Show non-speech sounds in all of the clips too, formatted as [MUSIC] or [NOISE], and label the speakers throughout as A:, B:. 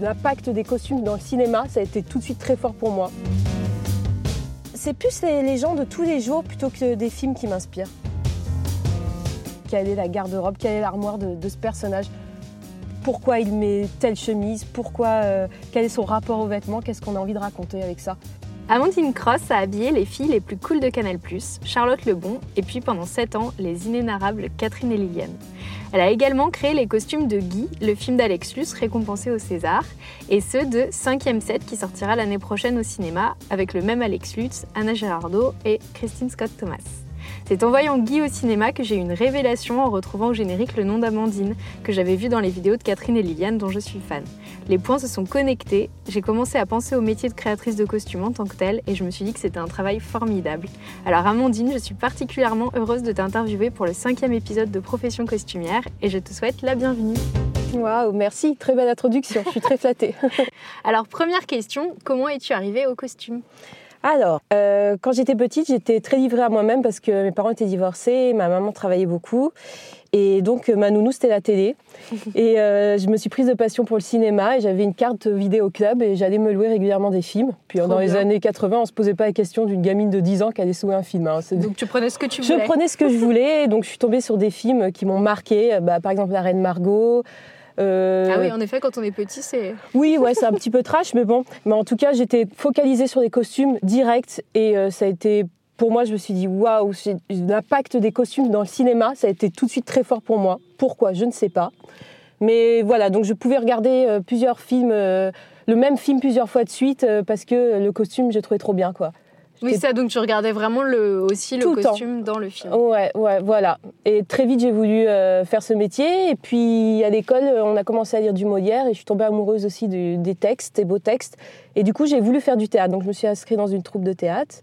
A: l'impact des costumes dans le cinéma, ça a été tout de suite très fort pour moi. C'est plus les, gens de tous les jours plutôt que des films qui m'inspirent. Quelle est la garde-robe, quelle est l'armoire de, ce personnage? Pourquoi il met telle chemise? Pourquoi euh, Quel est son rapport aux vêtements? Qu'est-ce qu'on a envie de raconter avec ça?
B: Amandine Cross a habillé les filles les plus cools de Canal+, Charlotte Lebon, et puis pendant 7 ans, les inénarrables Catherine et Liliane. Elle a également créé les costumes de Guy, le film d'Alex récompensé au César, et ceux de 5e set qui sortira l'année prochaine au cinéma avec le même Alex Lutz, Anna Gerardo et Christine Scott Thomas. C'est en voyant Guy au cinéma que j'ai eu une révélation en retrouvant au générique le nom d'Amandine, que j'avais vu dans les vidéos de Catherine et Liliane dont je suis fan. Les points se sont connectés, j'ai commencé à penser au métier de créatrice de costumes en tant que tel et je me suis dit que c'était un travail formidable. Alors Amandine, je suis particulièrement heureuse de t'interviewer pour le cinquième épisode de Profession costumière et je te souhaite la bienvenue.
A: Waouh, merci, très belle introduction, je suis très flattée. [LAUGHS]
B: Alors première question, comment es-tu arrivée au costume?
A: Alors, euh, quand j'étais petite, j'étais très livrée à moi-même parce que mes parents étaient divorcés, ma maman travaillait beaucoup. Et donc, ma nounou, c'était la télé. [LAUGHS] et euh, je me suis prise de passion pour le cinéma et j'avais une carte vidéo club et j'allais me louer régulièrement des films. Puis dans les années 80, on ne se posait pas la question d'une gamine de 10 ans qui allait se louer un film. Hein.
B: Donc, tu prenais ce que tu voulais
A: Je prenais ce que je voulais. Donc, je suis tombée sur des films qui m'ont marqué. Bah, par exemple, La Reine Margot.
B: Euh, ah oui, en effet, quand on est petit, c'est.
A: Oui, ouais, c'est un petit peu trash, mais bon. Mais en tout cas, j'étais focalisée sur les costumes directs et euh, ça a été. Pour moi, je me suis dit, waouh, l'impact des costumes dans le cinéma, ça a été tout de suite très fort pour moi. Pourquoi? Je ne sais pas. Mais voilà, donc je pouvais regarder euh, plusieurs films, le même film plusieurs fois de suite parce que le costume, j'ai trouvé trop bien, quoi.
B: Oui, ça, donc tu regardais vraiment le, aussi le costume dans le film.
A: Ouais, ouais, voilà. Et très vite, j'ai voulu euh, faire ce métier. Et puis, à l'école, on a commencé à lire du Molière et je suis tombée amoureuse aussi des textes, des beaux textes. Et du coup, j'ai voulu faire du théâtre. Donc, je me suis inscrite dans une troupe de théâtre.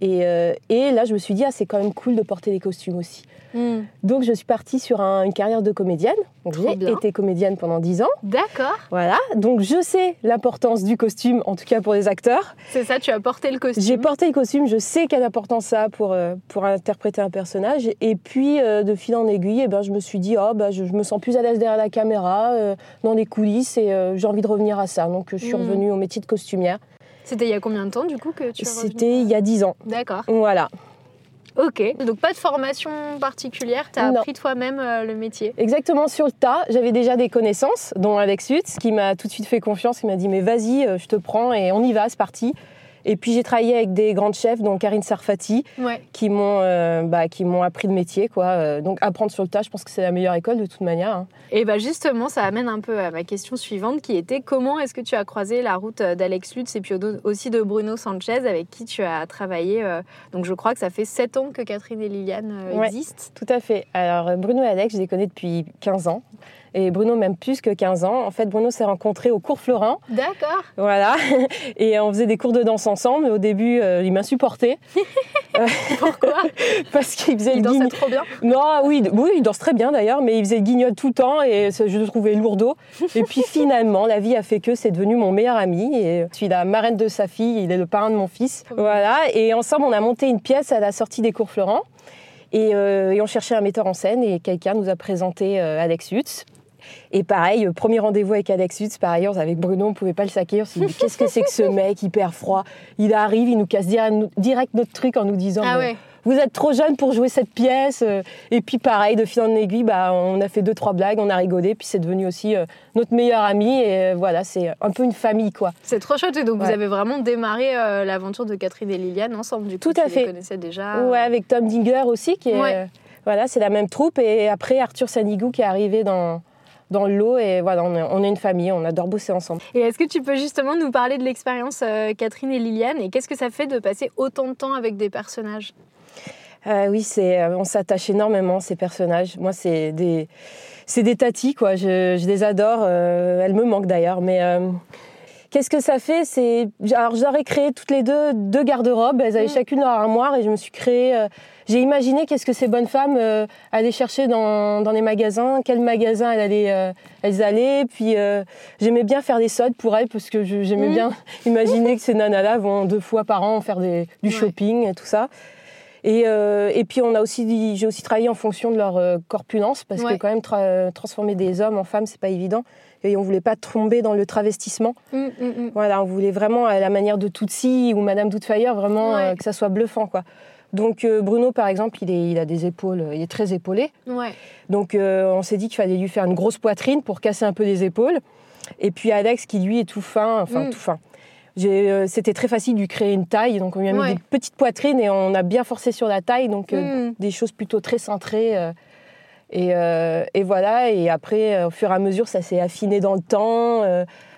A: Et, euh, et là, je me suis dit, ah, c'est quand même cool de porter des costumes aussi. Hmm. Donc je suis partie sur une carrière de comédienne. J'ai été comédienne pendant 10 ans.
B: D'accord.
A: Voilà, donc je sais l'importance du costume, en tout cas pour les acteurs.
B: C'est ça, tu as porté le costume.
A: J'ai porté le costume, je sais quelle importance ça a pour, euh, pour interpréter un personnage. Et puis euh, de fil en aiguille, eh ben, je me suis dit, oh, bah, je, me sens plus à l'aise derrière la caméra, dans les coulisses, et j'ai envie de revenir à ça. Donc je suis hmm. revenue au métier de costumière.
B: C'était il y a combien de temps du coup que tu
A: C'était il y a 10 ans.
B: D'accord.
A: Voilà.
B: Ok, donc pas de formation particulière, tu as appris toi-même euh, le métier
A: Exactement, sur le tas, j'avais déjà des connaissances, dont Alex Hutz, qui m'a tout de suite fait confiance, il m'a dit mais vas-y, euh, je te prends et on y va, c'est parti. Et puis j'ai travaillé avec des grandes chefs, dont Karine Sarfati, qui m'ont euh, bah, qui m'ont appris le métier. Quoi. Euh, donc apprendre sur le tas, je pense que c'est la meilleure école de toute manière. Hein.
B: Et bah justement, ça amène un peu à ma question suivante, qui était comment est-ce que tu as croisé la route d'Alex Lutz et puis aussi de Bruno Sanchez, avec qui tu as travaillé. Euh, donc je crois que ça fait 7 ans que Catherine et Liliane existent.
A: Tout à fait. Alors Bruno et Alex, je les connais depuis 15 ans et Bruno même plus que 15 ans. En fait, Bruno s'est rencontré au cours Florin.
B: D'accord.
A: Voilà. [LAUGHS] Et on faisait des cours de danse ensemble. Au début, euh, il m'insupportait. [LAUGHS]
B: Pourquoi [LAUGHS]
A: Parce qu'il faisait
B: il
A: le
B: dansait trop bien
A: Non, oui, oui, il danse très bien d'ailleurs, mais il faisait le guignol tout le temps et je le trouvais lourdeau. Et puis finalement, la vie a fait que c'est devenu mon meilleur ami. Et je suis la marraine de sa fille, il est le parrain de mon fils. Voilà. Et ensemble, on a monté une pièce à la sortie des cours Florent. Et, euh, et, on cherchait un metteur en scène et quelqu'un nous a présenté euh, Alex Hutz. Et pareil, euh, premier rendez-vous avec Alex Hutz, pareil, avec Bruno, on ne pouvait pas le saquer. On s'est dit, qu'est-ce que c'est que ce [LAUGHS] mec hyper froid Il arrive, il nous casse direct notre truc en nous disant,
B: ah
A: vous êtes trop jeune pour jouer cette pièce. Euh. Et puis pareil, de fil en aiguille, bah, on a fait deux, trois blagues, on a rigolé, puis c'est devenu aussi euh, notre meilleur ami. Et voilà, c'est un peu une famille, quoi.
B: C'est trop chouette. Et donc vous avez vraiment démarré l'aventure de Catherine et Liliane ensemble, du
A: coup. Tout à fait.
B: connaissais déjà.
A: Ouais, avec Tom Dinger aussi, qui est... Voilà, c'est la même troupe. Et après, Arthur Sanigou qui est arrivé dans, dans l'eau et voilà, on est, une famille, on adore bosser ensemble.
B: Et est-ce que tu peux justement nous parler de l'expérience euh, Catherine et Liliane et qu'est-ce que ça fait de passer autant de temps avec des personnages?
A: Euh, Oui, c'est, euh, on s'attache énormément ces personnages. Moi, c'est des, c'est des tatis, quoi. Je, je les adore. elles me manquent d'ailleurs, mais Qu'est-ce que ça fait? C'est alors j'aurais créé toutes les deux deux garde-robes. Elles avaient mm. chacune leur armoire et je me suis créé. Euh, j'ai imaginé qu'est-ce que ces bonnes femmes euh, allaient chercher dans, dans les magasins, quel magasin elles allaient, euh, elles allaient. Puis j'aimais bien faire des soldes pour elles parce que j'aimais mm. bien [LAUGHS] imaginer que ces nanas-là vont deux fois par an faire des, du shopping et tout ça. Et, euh, et puis on a aussi, j'ai aussi travaillé en fonction de leur euh, corpulence, parce
B: Ouais.
A: que quand même tra- transformer des hommes en femmes, c'est pas évident. Et on voulait pas tomber dans le travestissement.
B: Mm, mm, mm.
A: Voilà, on voulait vraiment à la manière de Tootsie ou Madame Doubtfire, vraiment
B: Ouais.
A: euh, que ça soit bluffant, quoi. Donc euh, Bruno, par exemple, il, est, il a des épaules, il est très épaulé.
B: Ouais.
A: Donc euh, on s'est dit qu'il fallait lui faire une grosse poitrine pour casser un peu les épaules. Et puis Alex, qui lui est tout fin, enfin
B: Mm.
A: tout fin. Euh, C'était très facile de lui créer une taille, donc on lui a mis
B: Ouais.
A: des petites poitrines et on a bien forcé sur la taille, donc
B: Mm.
A: des choses plutôt très cintrées. euh, et, et voilà, et après, au fur et à mesure, ça s'est affiné dans le temps,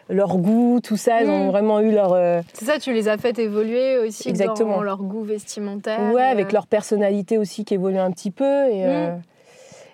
A: leur goût, tout ça, ils ont
B: Mm.
A: vraiment eu leur... euh,
B: C'est ça, tu les as fait évoluer aussi
A: Exactement.
B: dans leur goût vestimentaire.
A: ouais,
B: euh,
A: avec leur personnalité aussi qui évolue un petit peu. Et,
B: Mm.
A: euh,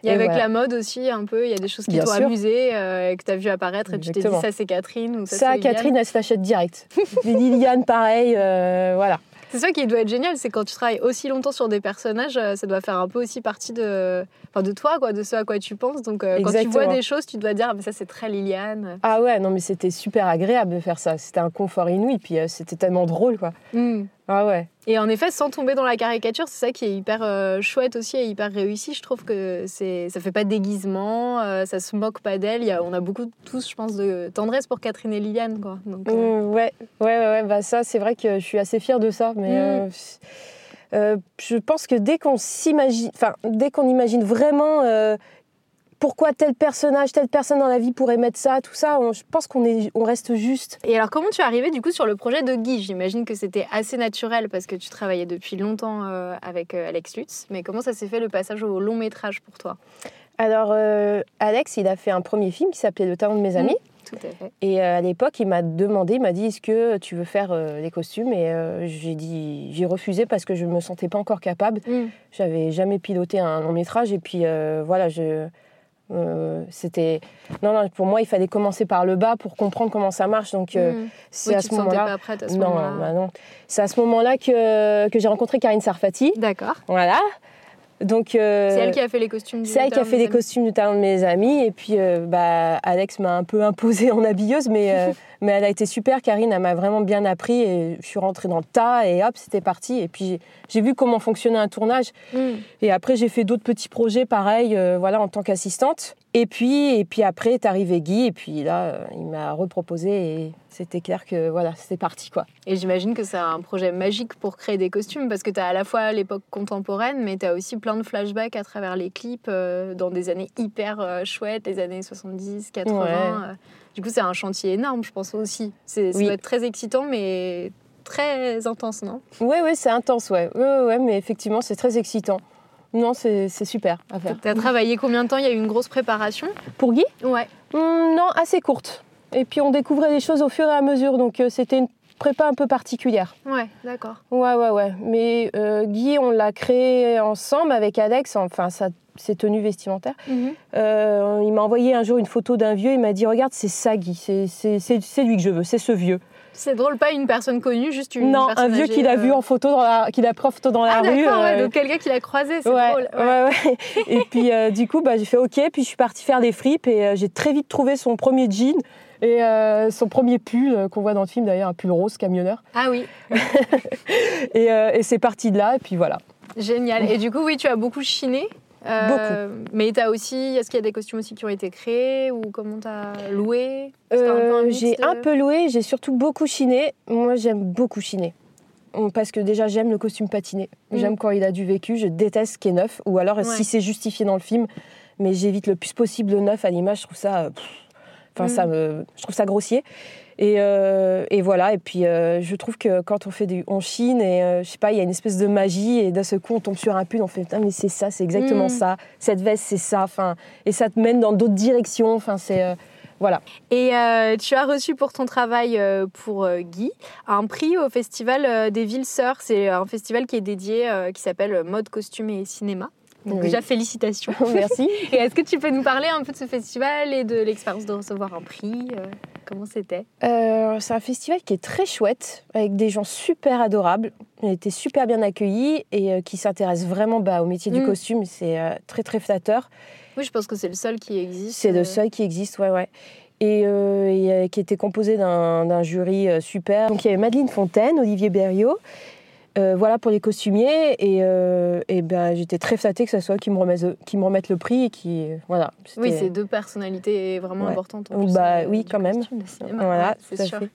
B: Et
A: et
B: avec
A: voilà.
B: la mode aussi, un peu, il y a des choses qui t'ont amusé euh, et que tu as vu apparaître et tu t'es dit ça c'est Catherine ou ça,
A: Ça. Catherine, elle se l'achète direct. [LAUGHS] Liliane, pareil, euh, voilà.
B: C'est ça qui doit être génial, c'est quand tu travailles aussi longtemps sur des personnages, euh, ça doit faire un peu aussi partie de, enfin, de toi, quoi, de ce à quoi tu penses. Donc euh, quand tu vois des choses, tu dois dire ah, mais ça c'est très Liliane.
A: Ah ouais, non mais c'était super agréable de faire ça. C'était un confort inouï, puis euh, c'était tellement drôle, quoi.
B: Mm.
A: Ah ouais.
B: Et en effet, sans tomber dans la caricature, c'est ça qui est hyper euh, chouette aussi et hyper réussi. Je trouve que c'est, ça fait pas de déguisement, euh, ça se moque pas d'elle. A- on a beaucoup tous, je pense, de tendresse pour Catherine et Liliane, quoi. Donc, euh,
A: Mm, ouais, ouais, ouais, ouais, bah ça, c'est vrai que je suis assez fière de ça, mais
B: Mm.
A: euh, euh, je pense que dès qu'on s'imagine, enfin, dès qu'on imagine vraiment euh, pourquoi tel personnage, telle personne dans la vie pourrait mettre ça, tout ça, on- je pense qu'on est, on reste juste.
B: Et alors, comment tu es arrivée du coup sur le projet de Guy? J'imagine que c'était assez naturel parce que tu travaillais depuis longtemps euh, avec euh, Alex Lutz. Mais comment ça s'est fait le passage au long métrage pour toi?
A: Alors, euh, Alex, il a fait un premier film qui s'appelait Le talent de mes amis.
B: Tout à fait.
A: Et à l'époque, il m'a demandé, il m'a dit, est-ce que tu veux faire euh, les costumes? Et euh, j'ai dit, j'ai refusé parce que je me sentais pas encore capable.
B: Mm.
A: J'avais jamais piloté un long métrage et puis euh, voilà, je, euh, c'était, non, non, pour moi, il fallait commencer par le bas pour comprendre comment ça marche. Donc euh,
B: Mm.
A: c'est
B: Oui,
A: à ce
B: pas prête à ce
A: Non,
B: moment-là.
A: bah non. C'est à ce moment-là que, que j'ai rencontré Karine Sarfati.
B: D'accord.
A: Voilà. Donc euh,
B: C'est elle qui a fait les costumes du
A: c'est elle qui a fait les costumes du talent de mes amis. Et puis, euh, bah, Alex m'a un peu imposée en habilleuse, mais, euh, [LAUGHS] mais elle a été super. Karine, elle m'a vraiment bien appris. Et je suis rentrée dans le tas et hop, c'était parti. Et puis, j'ai- vu comment fonctionnait un tournage.
B: Mm.
A: Et après, j'ai fait d'autres petits projets pareils, euh, voilà, en tant qu'assistante. Et puis, et puis après est arrivé Guy. Et puis là, euh, il m'a reproposé. Et c'était clair que voilà, c'était parti, quoi.
B: Et j'imagine que c'est un projet magique pour créer des costumes parce que tu as à la fois l'époque contemporaine, mais tu as aussi plein de flashbacks à travers les clips euh, dans des années hyper euh, chouettes, les années 70, 80.
A: Ouais.
B: euh. Du coup, c'est un chantier énorme, je pense aussi. C'est, ça
A: Oui.
B: doit être très excitant, mais très intense, non?
A: Ouais, ouais, c'est intense. Ouais, ouais, ouais, mais effectivement, c'est très excitant. Non, c'est super à faire.
B: Tu as travaillé combien de temps? Il y a eu une grosse préparation?
A: Pour Guy?
B: Ouais.
A: Hum, Non, assez courte. Et puis on découvrait les choses au fur et à mesure, donc euh, c'était une prépa un peu particulière.
B: Ouais, d'accord.
A: Ouais, ouais, ouais. Mais euh, Guy, on l'a créé ensemble avec Alex, enfin, ça, ses tenues vestimentaires. Euh, il m'a envoyé un jour une photo d'un vieux, il m'a dit Regarde, c'est ça, Guy, c'est lui que je veux, c'est ce vieux.
B: C'est drôle, pas une personne connue, juste une
A: non,
B: personne
A: un vieux qu'il a
B: euh.
A: vu en photo, dans la, qu'il a pris en photo dans la
B: Ah
A: rue.
B: d'accord, ouais,
A: euh,
B: donc quelqu'un qui l'a croisé, c'est
A: ouais,
B: drôle. ouais.
A: ouais, ouais. Et puis euh, du coup, bah, j'ai fait OK, puis je suis partie faire des fripes et j'ai très vite trouvé son premier jean et euh, son premier pull euh, qu'on voit dans le film d'ailleurs, un pull rose camionneur.
B: Ah oui, [LAUGHS]
A: Et, euh, et c'est parti de là et puis voilà.
B: génial. Et du coup, oui, tu as beaucoup chiné? Euh, Mais tu as aussi, est-ce qu'il y a des costumes aussi qui ont été créés ou comment tu as loué
A: Euh, j'ai
B: de-
A: un peu loué, j'ai surtout beaucoup chiné. Moi, j'aime beaucoup chiner. Parce que déjà, j'aime le costume patiné.
B: Mm.
A: J'aime quand il a du vécu. Je déteste ce qui est neuf. Ou alors,
B: Ouais.
A: si c'est justifié dans le film. Mais j'évite le plus possible le neuf à l'image. Je trouve ça. pff, Enfin,
B: Mm.
A: ça me, je trouve ça grossier. Et, euh, et voilà. Et puis, euh, je trouve que quand on fait du, on chine et euh, je sais pas, il y a une espèce de magie et d'un seul coup, on tombe sur un pull, on fait putain, mais c'est ça, c'est exactement
B: Mm.
A: ça. Cette veste, c'est ça. Enfin, et ça te mène dans d'autres directions. Enfin, c'est voilà.
B: Et euh, tu as reçu pour ton travail euh, pour euh, Guy un prix au festival des Villes Sœurs. C'est un festival qui est dédié, qui s'appelle Mode, Costume et Cinéma. Donc
A: Oui.
B: déjà félicitations. [LAUGHS]
A: Merci. [LAUGHS]
B: Et est-ce que tu peux nous parler un peu de ce festival et de l'expérience de recevoir un prix euh, Comment c'était?
A: Euh, c'est un festival qui est très chouette, avec des gens super adorables. On a été super bien accueillis et euh, qui s'intéressent vraiment bah, au métier
B: Mm.
A: du costume. C'est euh, très très flatteur.
B: Oui, je pense que c'est le seul qui existe.
A: C'est le seul qui existe, ouais, ouais. Et, et, qui était composé d'un jury super. Donc il y avait Madeleine Fontaine, Olivier Berriot, Euh, voilà pour les costumiers et, euh, et ben, j'étais très flattée que ce soit qui me remettent qui me remettent le prix et qui voilà
B: oui c'est deux personnalités vraiment
A: Ouais.
B: importantes en plus,
A: Bah
B: euh,
A: oui, quand même.
B: cinéma.
A: voilà tout
B: c'est
A: à
B: sûr.
A: fait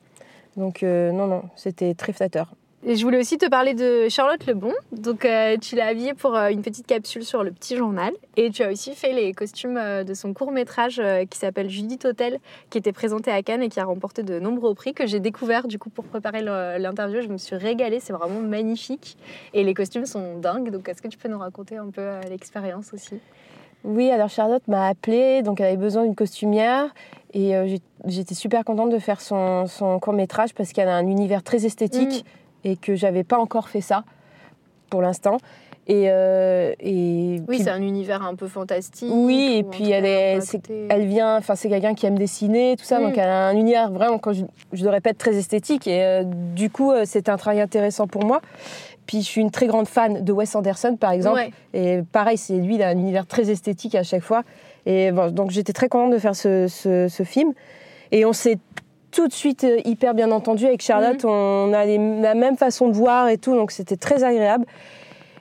A: donc euh, non non c'était très flatteur
B: Et je voulais aussi te parler de Charlotte Lebon. Donc, euh, tu l'as habillée pour euh, une petite capsule sur le petit journal. Et tu as aussi fait les costumes euh, de son court métrage qui s'appelle Judith Hotel, qui était présenté à Cannes et qui a remporté de nombreux prix, que j'ai découvert du coup pour préparer l'interview. Je me suis régalée, c'est vraiment magnifique. Et les costumes sont dingues. Donc, est-ce que tu peux nous raconter un peu l'expérience aussi?
A: Oui, alors Charlotte m'a appelée, donc elle avait besoin d'une costumière. Et euh, j'étais super contente de faire son, son court métrage parce qu'elle a un univers très esthétique et que j'avais pas encore fait ça pour l'instant. Et, euh, et
B: Oui, c'est un univers un peu fantastique.
A: Oui, et puis elle est- c'est- elle vient, enfin c'est quelqu'un qui aime dessiner, tout ça,
B: Mm.
A: donc elle a un univers vraiment, quand je, je le répète, très esthétique. Et euh, du coup, euh, c'était un travail intéressant pour moi. Puis je suis une très grande fan de Wes Anderson, par exemple.
B: Ouais.
A: Et pareil, c'est lui, il a un univers très esthétique à chaque fois. Et bon, donc j'étais très contente de faire ce, ce- ce film. Et on s'est tout de suite euh, hyper bien entendu avec Charlotte.
B: Mhm.
A: On a les- la même façon de voir et tout, donc c'était très agréable.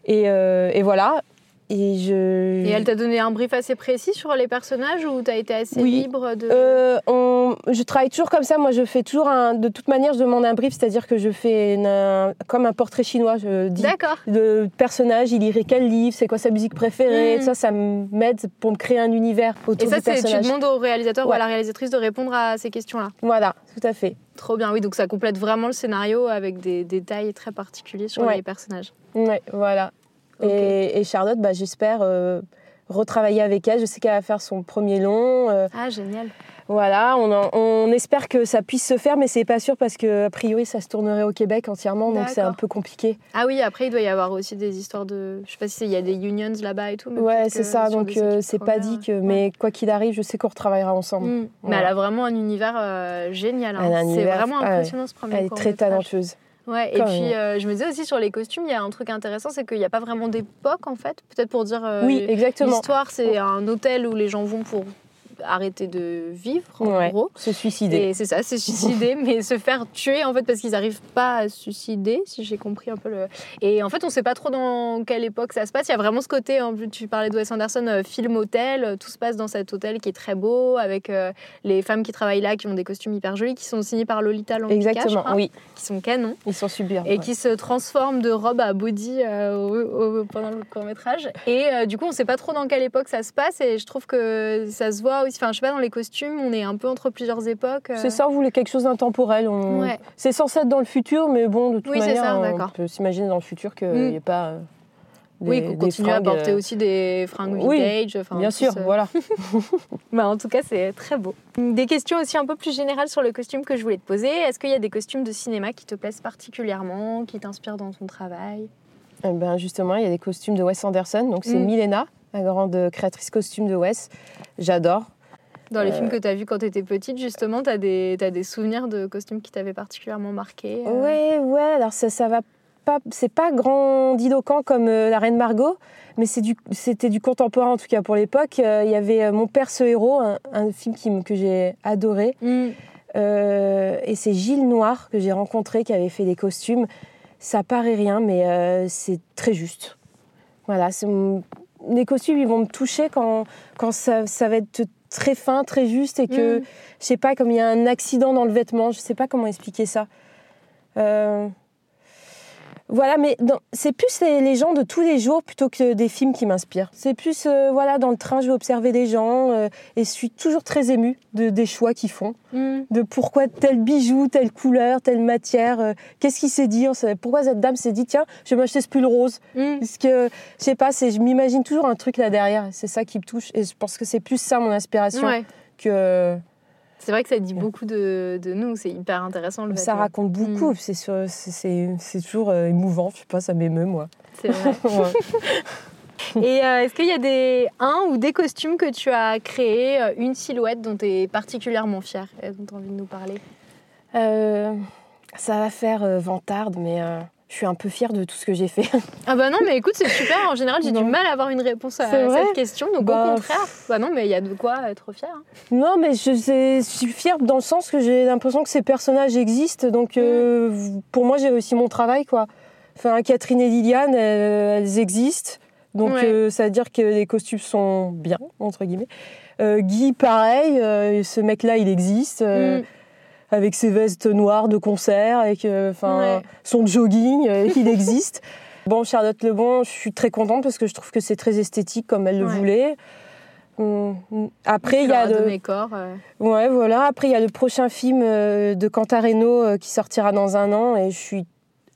A: Et, euh, et voilà. Et je.
B: Et elle t'a donné un brief assez précis sur les personnages ou t'as été assez
A: Oui.
B: libre de.
A: Euh, on- je travaille toujours comme ça. Moi, je fais toujours un. De toute manière, je demande un brief, c'est-à-dire que je fais une- un- comme un portrait chinois. Je dis
B: D'accord.
A: le personnage, il lirait quel livre, c'est quoi sa musique préférée.
B: Mhm.
A: Ça, ça m'aide pour me créer un univers
B: Et
A: autour
B: ça,
A: du
B: c'est tu demandes au réalisateur ou à la réalisatrice de répondre à ces questions-là?
A: Voilà, tout à fait.
B: Trop bien, oui, donc ça complète vraiment le scénario avec des détails très particuliers sur
A: Ouais.
B: les personnages.
A: Ouais, voilà. Et, et Charlotte, bah, j'espère euh, retravailler avec elle. Je sais qu'elle va faire son premier long. euh,
B: Ah, génial.
A: voilà, on, en- on espère que ça puisse se faire, mais c'est pas sûr parce que a priori, ça se tournerait au Québec entièrement, donc c'est un peu compliqué.
B: Ah oui, après, il doit y avoir aussi des histoires de. Je sais pas si il y a des unions là-bas et tout. mais
A: Ouais, c'est ça. Donc euh, c'est pas dit que,
B: ouais.
A: mais quoi qu'il arrive, je sais qu'on retravaillera ensemble.
B: Mm. Mais elle a vraiment un univers euh, génial. hein. C'est vraiment
A: ah ouais.
B: impressionnant ce premier
A: Elle est très talentueuse.
B: Ouais, et puis euh, je me disais aussi sur les costumes, il y a un truc intéressant, c'est qu'il n'y a pas vraiment d'époque en fait. Peut-être pour dire. euh,
A: oui, exactement.
B: L'histoire, c'est un hôtel où les gens vont pour arrêter de vivre, en
A: Ouais,
B: gros.
A: se suicider.
B: C'est ça, se suicider, [LAUGHS] mais se faire tuer en fait parce qu'ils n'arrivent pas à se suicider, si j'ai compris un peu le. Et en fait, on ne sait pas trop dans quelle époque ça se passe. Il y a vraiment ce côté, en plus, tu parlais de Wes Anderson, euh, film hôtel, euh, tout se passe dans cet hôtel qui est très beau, avec euh, les femmes qui travaillent là, qui ont des costumes hyper jolis, qui sont signés par Lolita je
A: Exactement,
B: crois,
A: oui,
B: qui sont canons
A: ils sont sublimes.
B: et qui se transforment de robe à body euh, au- au- pendant le court métrage. Et euh, du coup, on ne sait pas trop dans quelle époque ça se passe. Et je trouve que ça se voit aussi. Enfin, je sais pas, dans les costumes, on est un peu entre plusieurs époques. euh.
A: C'est ça, on voulait quelque chose d'intemporel. On...
B: Ouais.
A: C'est censé être dans le futur, mais bon, de toute
B: Oui,
A: manière,
B: ça,
A: on peut s'imaginer dans le futur qu'il
B: Mm.
A: n'y ait pas euh, des,
B: oui, qu'on continue à
A: fringues,
B: porter
A: euh,
B: aussi des fringues
A: oui,
B: vintage. enfin,
A: Bien sûr,
B: ce-
A: voilà. [LAUGHS]
B: Bah, en tout cas, c'est très beau. Des questions aussi un peu plus générales sur le costume que je voulais te poser. Est-ce qu'il y a des costumes de cinéma qui te plaisent particulièrement, qui t'inspirent dans ton travail?
A: Eh ben, justement, il y a des costumes de Wes Anderson. Donc, c'est
B: Mm.
A: Milena, la grande créatrice costume de Wes. J'adore.
B: Dans les
A: Euh.
B: films que tu as vus quand tu étais petite, justement, tu as, des t'as des souvenirs de costumes qui t'avaient particulièrement marqué euh?
A: Ouais, ouais, alors ça, ça va pas. C'est pas grandiloquent comme euh, La Reine Margot, mais c'est du- c'était du, contemporain en tout cas pour l'époque. Euh, Il y avait euh, Mon père, ce héros, un, un film qui que j'ai adoré.
B: Mm.
A: Et c'est Gilles Noir que j'ai rencontré qui avait fait les costumes. Ça paraît rien, mais c'est très juste. Voilà, les costumes, ils vont me toucher quand, quand ça, ça va être très fin, très juste et que,
B: Mm.
A: je sais pas, comme il y a un accident dans le vêtement, je sais pas comment expliquer ça. Euh, Voilà, mais c'est plus les, les gens de tous les jours plutôt que des films qui m'inspirent. C'est plus, euh, voilà, dans le train, je vais observer les gens euh, et je suis toujours très émue de, des choix qu'ils font
B: Mm.
A: de pourquoi tel bijou, telle couleur, telle matière. euh, Qu'est-ce qu'il s'est dit Pourquoi cette dame s'est dit tiens, je vais m'acheter ce pull rose
B: Mm.
A: Parce que je sais pas, je m'imagine toujours un truc là derrière. C'est ça qui me touche et je pense que c'est plus ça mon inspiration
B: Ouais.
A: que
B: C'est vrai que ça dit beaucoup de, de nous, c'est hyper intéressant le
A: ça raconte beaucoup.
B: Mm.
A: C'est sur- c'est- c'est c'est toujours euh, émouvant. Je sais pas, ça m'émeut moi.
B: C'est vrai. [LAUGHS] [LAUGHS] Et euh, est-ce qu'il y a des, un ou des costumes que tu as créés, euh, une silhouette dont tu es particulièrement fière et dont tu as envie de nous parler?
A: Euh, ça va faire euh, vantarde, mais euh, je suis un peu fière de tout ce que j'ai fait. [LAUGHS]
B: Ah bah non, mais écoute, c'est super. En général, j'ai du mal à avoir une réponse à cette question. Donc
A: Bah,
B: au contraire, bah non, mais il y a de quoi être fière. hein.
A: Non, mais je, suis fière dans le sens que j'ai l'impression que ces personnages existent. Donc, euh, pour moi, j'ai réussi mon travail, quoi. Enfin, Catherine et Liliane, elles, elles existent. Donc,
B: Ouais.
A: euh, ça veut dire que les costumes sont bien, entre guillemets. Euh, Guy, pareil, euh, ce mec-là, il existe. euh,
B: Mm.
A: Avec ses vestes noires de concert, avec euh, enfin
B: Ouais.
A: son jogging, euh, il [LAUGHS] existe. Bon, Charlotte Lebon, je suis très contente parce que je trouve que c'est très esthétique comme elle le
B: Ouais.
A: voulait. Hum, hum. Après, il y a
B: de
A: le...
B: mes corps. euh.
A: ouais, voilà. Après, il y a le prochain film de Cantareno qui sortira dans un an et je suis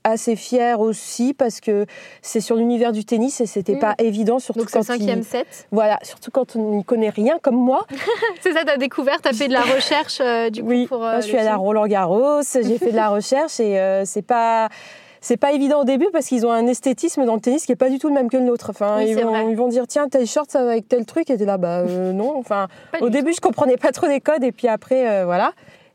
A: assez fière aussi parce que c'est sur l'univers du tennis et c'était
B: Mm.
A: pas évident surtout
B: Donc
A: quand
B: cinquième
A: il...
B: set.
A: voilà surtout quand on n'y connaît rien comme moi [LAUGHS]
B: C'est ça, t'as découvert, t'as fait de la recherche euh, du coup
A: Oui,
B: pour.
A: moi,
B: euh,
A: je suis allée à. Roland Garros, j'ai fait de la recherche et euh, c'est pas c'est pas évident au début parce qu'ils ont un esthétisme dans le tennis qui est pas du tout le même que le nôtre. Enfin,
B: Oui,
A: ils, vont, ils vont dire tiens tel short ça va avec tel truc et t'es là bah euh, non. Enfin, au début je comprenais pas trop les codes et puis après euh, voilà.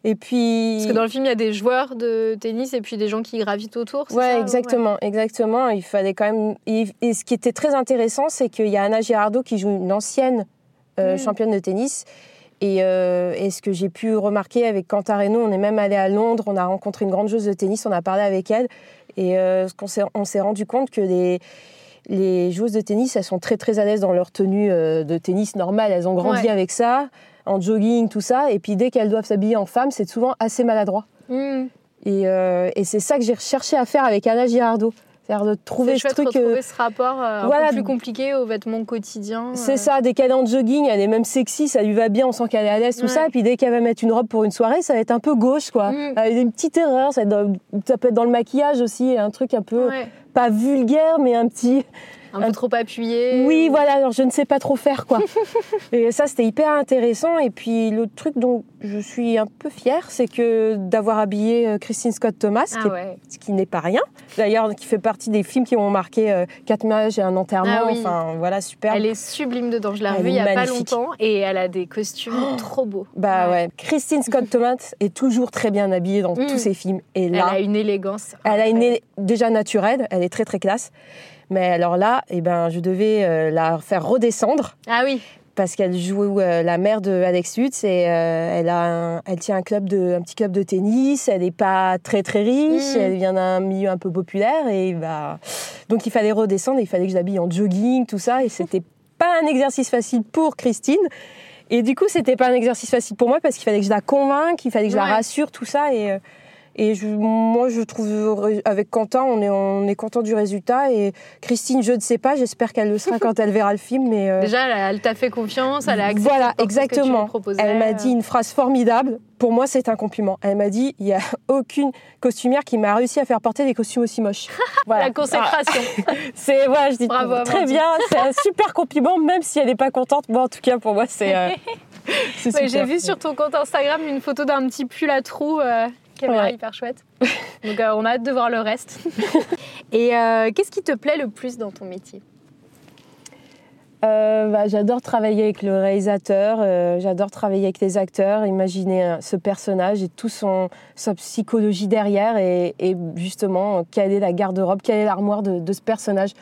A: Et puis
B: Parce que dans le film, il y a des joueurs de tennis et puis des gens qui gravitent autour.
A: Ouais,
B: ça
A: exactement, exactement. Il fallait quand même. Et, ce qui était très intéressant, c'est qu'il y a Anna Girardot qui joue une ancienne euh,
B: Mm.
A: championne de tennis. Et, euh, et ce que j'ai pu remarquer avec Cantareno, on est même allé à Londres, on a rencontré une grande joueuse de tennis, on a parlé avec elle. Et euh, on s'est rendu compte que les, les joueuses de tennis, elles sont très très à l'aise dans leur tenue de tennis normale. Elles ont grandi
B: Ouais.
A: avec ça, en jogging, tout ça. Et puis dès qu'elles doivent s'habiller en femme, c'est souvent assez maladroit.
B: Mm.
A: Et, euh, et c'est ça que j'ai recherché à faire avec Anna Girardot. C'est-à-dire de trouver ce truc. euh,
B: ce rapport euh, un
A: voilà.
B: peu plus compliqué aux vêtements quotidiens.
A: c'est
B: euh.
A: ça, dès qu'elle est en jogging, elle est même sexy, ça lui va bien, on sent qu'elle est à l'aise, tout
B: Ouais.
A: ça. Et puis dès qu'elle va mettre une robe pour une soirée, ça va être un peu gauche, quoi.
B: Mm.
A: Avec une petite erreur, ça, dans- peut être dans le maquillage aussi, un truc un peu,
B: Ouais.
A: pas vulgaire, mais un petit.
B: Un peu trop appuyé.
A: Oui,
B: ou-
A: voilà, alors je ne sais pas trop faire, quoi. [LAUGHS] et ça, c'était hyper intéressant. Et puis l'autre truc dont je suis un peu fière, c'est que d'avoir habillé euh, Christine Scott Thomas, qui
B: Ah
A: est
B: ouais.
A: ce qui n'est pas rien. D'ailleurs, qui fait partie des films qui ont marqué euh, quatre mariages et un enterrement.
B: Ah oui.
A: Enfin, voilà, super.
B: Elle est sublime dedans. Je l'ai
A: Elle
B: revue il y a
A: magnifique.
B: pas longtemps et elle a des costumes [GASPS] trop beaux.
A: Bah ouais. Christine Scott Thomas [LAUGHS] est toujours très bien habillée dans
B: Mm.
A: tous ses films. Et
B: Elle
A: là,
B: a une élégance.
A: elle a une
B: incroyable.
A: é- déjà naturelle, elle est très très classe. Mais alors là, eh ben, je devais euh, la faire redescendre
B: Ah oui.
A: parce qu'elle joue euh, la mère de Alex Lutz et euh, elle, a un- elle tient un, club de, un petit club de tennis. Elle n'est pas très très riche,
B: Mm.
A: elle vient d'un milieu un peu populaire. Et bah, donc il fallait redescendre, il fallait que je l'habille en jogging, tout ça. Et c'était [LAUGHS] pas un exercice facile pour Christine. Et du coup, c'était pas un exercice facile pour moi parce qu'il fallait que je la convainque, il fallait que je
B: Ouais.
A: la rassure, tout ça. Et, et je- moi, je trouve, avec Quentin, on est, on est content du résultat. Et Christine, je ne sais pas, j'espère qu'elle le sera [LAUGHS] quand elle verra le film. Mais, euh,
B: Déjà, elle, elle t'a fait confiance, elle a accepté
A: voilà,
B: n'importe ce que tu
A: exactement. Elle m'a dit une phrase formidable. Pour moi, c'est un compliment. Elle m'a dit il n'y a [LAUGHS] aucune costumière qui m'a réussi à faire porter des costumes aussi moches. [LAUGHS] Voilà.
B: La consécration.
A: Ah, c'est voilà, je dis
B: Bravo,
A: très
B: Amandine.
A: bien. C'est un super compliment, même si elle n'est pas contente. Bon, en tout cas, pour moi, c'est. euh,
B: Ouais, J'ai vu sur ton compte Instagram une photo d'un petit pull à trous euh, qui avait l'air
A: Ouais.
B: hyper chouette. Donc euh, on a hâte de voir le reste. [LAUGHS] Et euh, qu'est-ce qui te plaît le plus dans ton métier?
A: Euh, bah, j'adore travailler avec le réalisateur, euh, j'adore travailler avec les acteurs, imaginer euh, ce personnage et tout son sa psychologie derrière et, et justement euh, quelle est la garde-robe, quelle est l'armoire de, de ce personnage,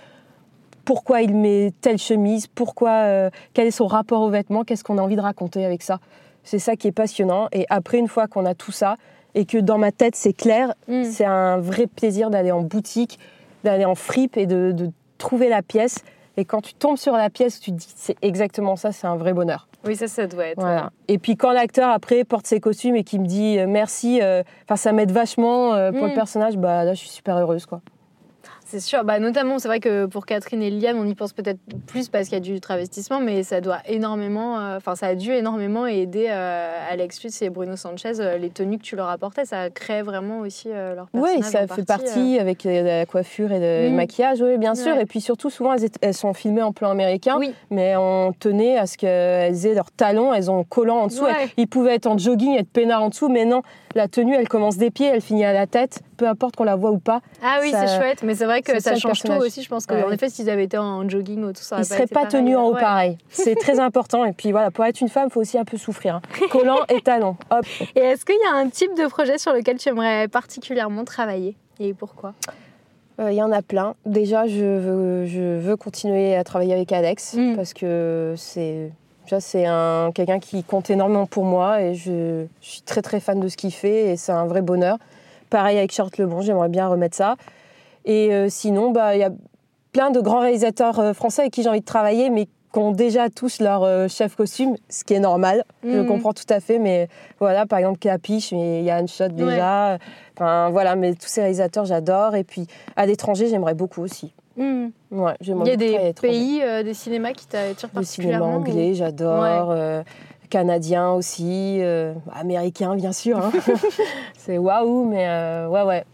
A: pourquoi il met telle chemise, pourquoi euh, quel est son rapport aux vêtements, qu'est-ce qu'on a envie de raconter avec ça? C'est ça qui est passionnant et après une fois qu'on a tout ça et que dans ma tête c'est clair,
B: Mm.
A: c'est un vrai plaisir d'aller en boutique, d'aller en fripe et de, de trouver la pièce. Et quand tu tombes sur la pièce, tu te dis c'est exactement ça, c'est un vrai bonheur.
B: Oui, ça, ça doit être.
A: Voilà. Et puis quand l'acteur après porte ses costumes et qu'il me dit euh, merci, euh, enfin ça m'aide vachement euh, pour
B: Mm.
A: le personnage, bah là je suis super heureuse quoi.
B: C'est sûr, bah, notamment, c'est vrai que pour Catherine et Liliane, on y pense peut-être plus parce qu'il y a du travestissement, mais ça doit énormément, euh, enfin, ça a dû énormément aider euh, Alex Lutz et Bruno Sanchez, euh, les tenues que tu leur apportais, ça crée vraiment aussi euh, leur personnage.
A: Oui, ça fait
B: partie,
A: partie avec la coiffure et le
B: Mm.
A: maquillage, oui, bien sûr.
B: Ouais.
A: Et puis surtout, souvent, elles, sont filmées en plan américain,
B: Oui,
A: mais on tenait à ce qu'elles aient leurs talons, elles ont collant en dessous.
B: Ouais.
A: Elles- Ils pouvaient être en jogging, être peinards en dessous, mais non, la tenue, elle commence des pieds, elle finit à la tête, peu importe qu'on la voit ou pas.
B: ah oui, c'est chouette, mais c'est vrai que
A: ça
B: change tout aussi. Je pense qu'en
A: Ouais.
B: effet, s'ils avaient été en jogging ou tout ça,
A: Ils ne seraient pas tenus en haut
B: Ouais.
A: pareil. C'est très important. Et puis voilà, pour être une femme, il faut aussi un peu souffrir. hein. [LAUGHS] Collant et talons. Hop.
B: Et est-ce qu'il y a un type de projet sur lequel tu aimerais particulièrement travailler? Et pourquoi?
A: Euh, Il y en a plein. Déjà, je veux, je veux continuer à travailler avec Alex
B: Mm.
A: parce que c'est. déjà, C'est un, quelqu'un qui compte énormément pour moi et je, je suis très très fan de ce qu'il fait et c'est un vrai bonheur. Pareil avec Charles Lebon, j'aimerais bien remettre ça. Et euh, sinon, bah, il y a plein de grands réalisateurs euh, français avec qui j'ai envie de travailler, mais qui ont déjà tous leur euh, chef costume, ce qui est normal. Je
B: Mhm.
A: comprends tout à fait, mais voilà, par exemple, Capiche, mais il y a Anne Shot déjà. Enfin, voilà, mais tous ces réalisateurs, j'adore. Et puis, à l'étranger, j'aimerais beaucoup aussi. Ouais, j'aimerais
B: Il y a des pays, euh, des cinémas qui t'attirent
A: Le cinéma
B: particulièrement
A: anglais, j'adore. euh, canadien aussi. euh, américain, bien sûr. hein. [LAUGHS] [LAUGHS] C'est waouh, mais euh, ouais, ouais.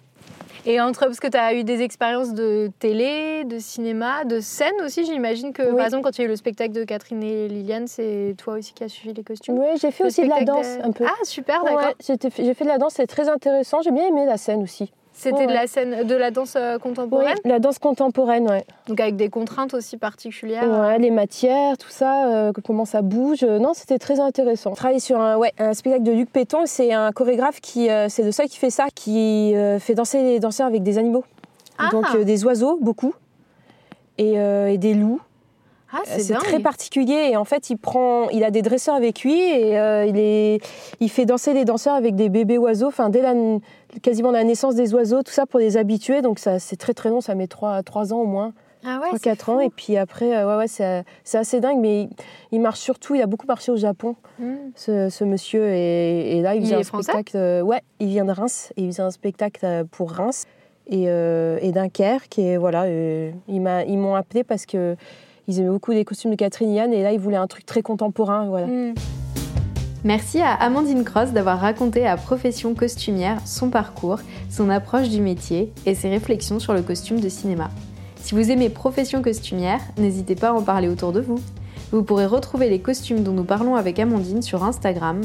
B: Et entre, parce que tu as eu des expériences de télé, de cinéma, de scène aussi, j'imagine que
A: Oui.
B: par exemple quand il y a eu le spectacle de Catherine et Liliane, c'est toi aussi qui as suivi les costumes?
A: Oui, j'ai fait
B: Le
A: aussi de la danse
B: de-
A: un peu.
B: Ah super, d'accord.
A: Ouais, j'ai fait de la danse, c'est très intéressant. J'ai bien aimé la scène aussi.
B: C'était de
A: ouais.
B: la scène, de la danse euh,
A: Oui,
B: contemporaine,
A: la danse contemporaine, ouais.
B: donc avec des contraintes aussi particulières.
A: Ouais, les matières, tout ça, euh, comment ça bouge. Euh, Non, c'était très intéressant. Travailler sur un, ouais, un spectacle de Luc Péton, c'est un chorégraphe qui, euh, c'est le seul qui fait ça, qui euh, fait danser les danseurs avec des animaux.
B: Ah.
A: Donc des oiseaux, beaucoup, et, et des loups.
B: Ah,
A: Euh,
B: c'est
A: très particulier et en fait il prend, il a des dresseurs avec lui et euh, il, est, il fait danser les danseurs avec des bébés oiseaux, enfin dès la, quasiment la naissance des oiseaux, tout ça pour les habituer. Donc ça c'est très très long, ça met 3, trois ans au moins,
B: Ah ouais, c'est
A: 3-4 ans. Et puis après, euh, ouais, ouais, c'est assez dingue, mais il, il marche surtout, il a beaucoup marché au Japon,
B: Hmm.
A: ce, ce monsieur. Et, et là il faisait un spectacle, euh, ouais, il vient de Reims et il faisait un spectacle pour Reims et, et Dunkerque. Et voilà, il m'a- ils m'ont appelé parce que. Ils aimaient beaucoup les costumes de Catherine Yann et là ils voulaient un truc très contemporain.
B: Hmm.
C: Merci à Amandine Cross d'avoir raconté à Profession Costumière son parcours, son approche du métier et ses réflexions sur le costume de cinéma. Si vous aimez Profession Costumière, n'hésitez pas à en parler autour de vous. Vous pourrez retrouver les costumes dont nous parlons avec Amandine sur Instagram,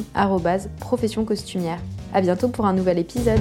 C: profession costumière. À bientôt pour un nouvel épisode.